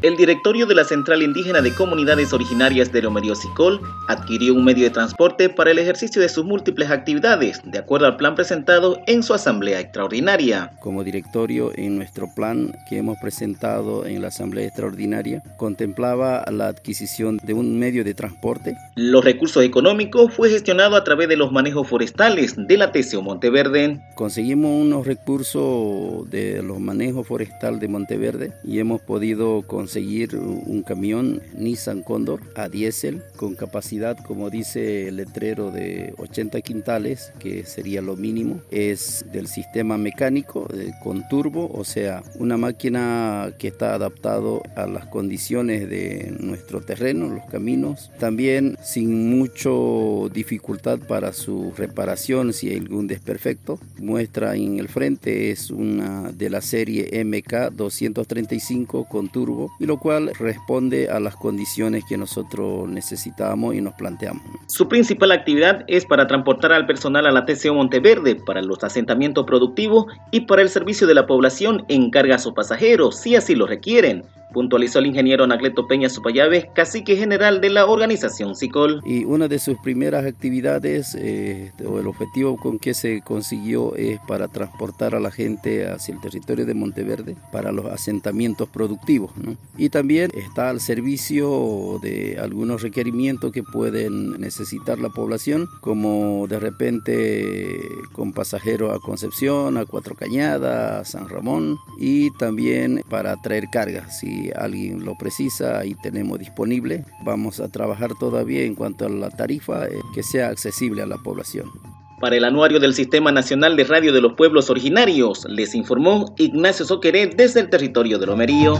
el directorio de la Central Indígena de Comunidades Originarias de Lomerío Sicol adquirió un medio de transporte para el ejercicio de sus múltiples actividades, de acuerdo al plan presentado en su asamblea extraordinaria. Como directorio, en nuestro plan que hemos presentado en la asamblea extraordinaria, contemplaba la adquisición de un medio de transporte. Los recursos económicos fue gestionado a través de los manejos forestales de la TCO Monteverde. Conseguimos unos recursos de los manejos forestal de Monteverde y hemos podido conseguir un camión Nissan Condor a diésel con capacidad, como dice el letrero, de 80 quintales, que sería lo mínimo. Es del sistema mecánico eh, con turbo, o sea, una máquina que está adaptado a las condiciones de nuestro terreno, los caminos. También sin mucho dificultad para su reparación si hay algún desperfecto. Muestra en el frente es una de la serie MK 235 con turbo y lo cual responde a las condiciones que nosotros necesitamos y nos planteamos. Su principal actividad es para transportar al personal a la TCO Monteverde para los asentamientos productivos y para el servicio de la población en cargas o pasajeros, si así lo requieren puntualizó el ingeniero Anacleto Peña Supayave, cacique general de la organización SICOL. Y una de sus primeras actividades, eh, o el objetivo con que se consiguió es para transportar a la gente hacia el territorio de Monteverde para los asentamientos productivos. Y también está al servicio de algunos requerimientos que pueden necesitar la población, como de repente con pasajeros a Concepción, a Cuatro Cañadas, a San Ramón, y también para traer cargas alguien lo precisa, ahí tenemos disponible. Vamos a trabajar todavía en cuanto a la tarifa eh, que sea accesible a la población. Para el anuario del Sistema Nacional de Radio de los Pueblos Originarios, les informó Ignacio Soqueré desde el territorio de Lomerío.